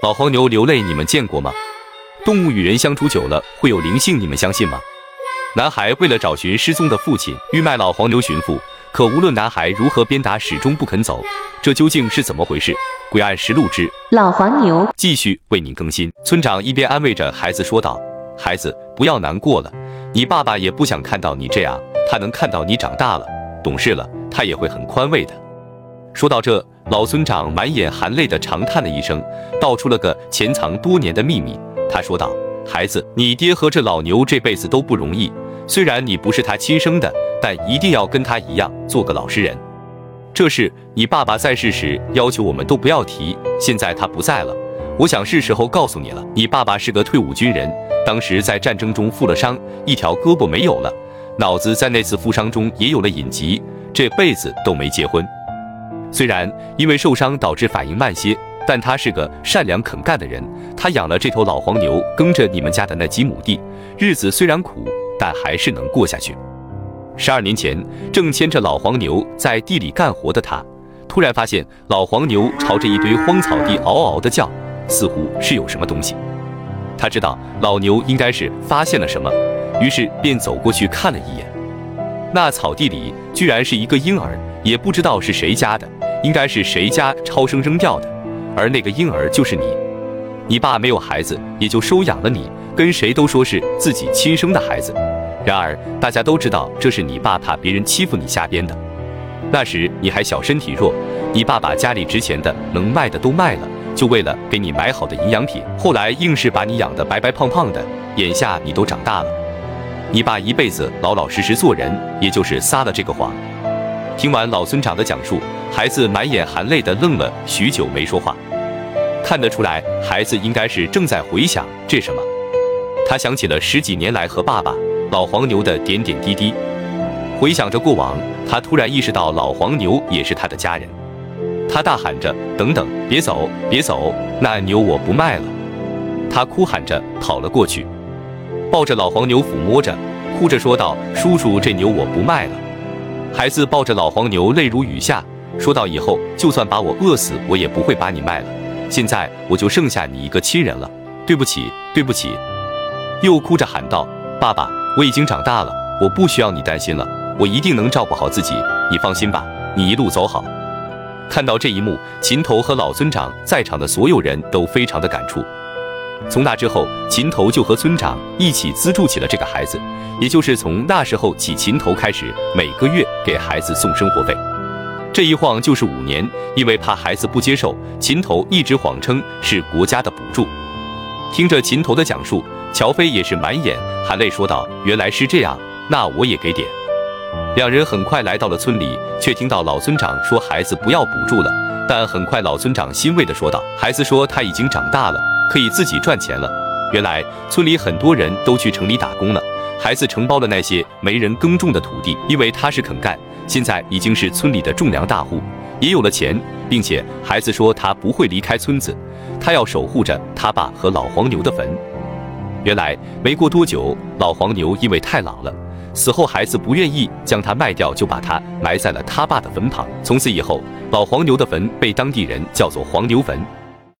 老黄牛流泪，你们见过吗？动物与人相处久了会有灵性，你们相信吗？男孩为了找寻失踪的父亲，欲卖老黄牛寻父，可无论男孩如何鞭打，始终不肯走。这究竟是怎么回事？诡案实录之老黄牛继续为您更新。村长一边安慰着孩子说道：“孩子，不要难过了，你爸爸也不想看到你这样，他能看到你长大了，懂事了，他也会很宽慰的。”说到这，老村长满眼含泪的长叹了一声，道出了个潜藏多年的秘密。他说道：“孩子，你爹和这老牛这辈子都不容易。虽然你不是他亲生的，但一定要跟他一样做个老实人。这事你爸爸在世时要求我们都不要提，现在他不在了，我想是时候告诉你了。你爸爸是个退伍军人，当时在战争中负了伤，一条胳膊没有了，脑子在那次负伤中也有了隐疾，这辈子都没结婚。虽然因为受伤导致反应慢些。”但他是个善良肯干的人，他养了这头老黄牛，耕着你们家的那几亩地，日子虽然苦，但还是能过下去。十二年前，正牵着老黄牛在地里干活的他，突然发现老黄牛朝着一堆荒草地嗷嗷的叫，似乎是有什么东西。他知道老牛应该是发现了什么，于是便走过去看了一眼。那草地里居然是一个婴儿，也不知道是谁家的，应该是谁家超生扔掉的。而那个婴儿就是你，你爸没有孩子，也就收养了你，跟谁都说是自己亲生的孩子。然而大家都知道这是你爸怕别人欺负你瞎编的。那时你还小，身体弱，你爸把家里值钱的能卖的都卖了，就为了给你买好的营养品。后来硬是把你养得白白胖胖的，眼下你都长大了，你爸一辈子老老实实做人，也就是撒了这个谎。听完老村长的讲述，孩子满眼含泪的愣了许久，没说话。看得出来，孩子应该是正在回想这什么。他想起了十几年来和爸爸老黄牛的点点滴滴，回想着过往，他突然意识到老黄牛也是他的家人。他大喊着：“等等，别走，别走，那牛我不卖了！”他哭喊着跑了过去，抱着老黄牛抚摸着，哭着说道：“叔叔，这牛我不卖了。”孩子抱着老黄牛，泪如雨下，说道：“以后就算把我饿死，我也不会把你卖了。”现在我就剩下你一个亲人了，对不起，对不起！又哭着喊道：“爸爸，我已经长大了，我不需要你担心了，我一定能照顾好自己，你放心吧，你一路走好。”看到这一幕，秦头和老村长在场的所有人都非常的感触。从那之后，秦头就和村长一起资助起了这个孩子，也就是从那时候起，秦头开始每个月给孩子送生活费。这一晃就是五年，因为怕孩子不接受，秦头一直谎称是国家的补助。听着秦头的讲述，乔飞也是满眼含泪说道：“原来是这样，那我也给点。”两人很快来到了村里，却听到老村长说孩子不要补助了。但很快老村长欣慰地说道：“孩子说他已经长大了，可以自己赚钱了。”原来村里很多人都去城里打工了，孩子承包了那些没人耕种的土地，因为他是肯干。现在已经是村里的种粮大户，也有了钱，并且孩子说他不会离开村子，他要守护着他爸和老黄牛的坟。原来没过多久，老黄牛因为太老了，死后孩子不愿意将它卖掉，就把它埋在了他爸的坟旁。从此以后，老黄牛的坟被当地人叫做黄牛坟。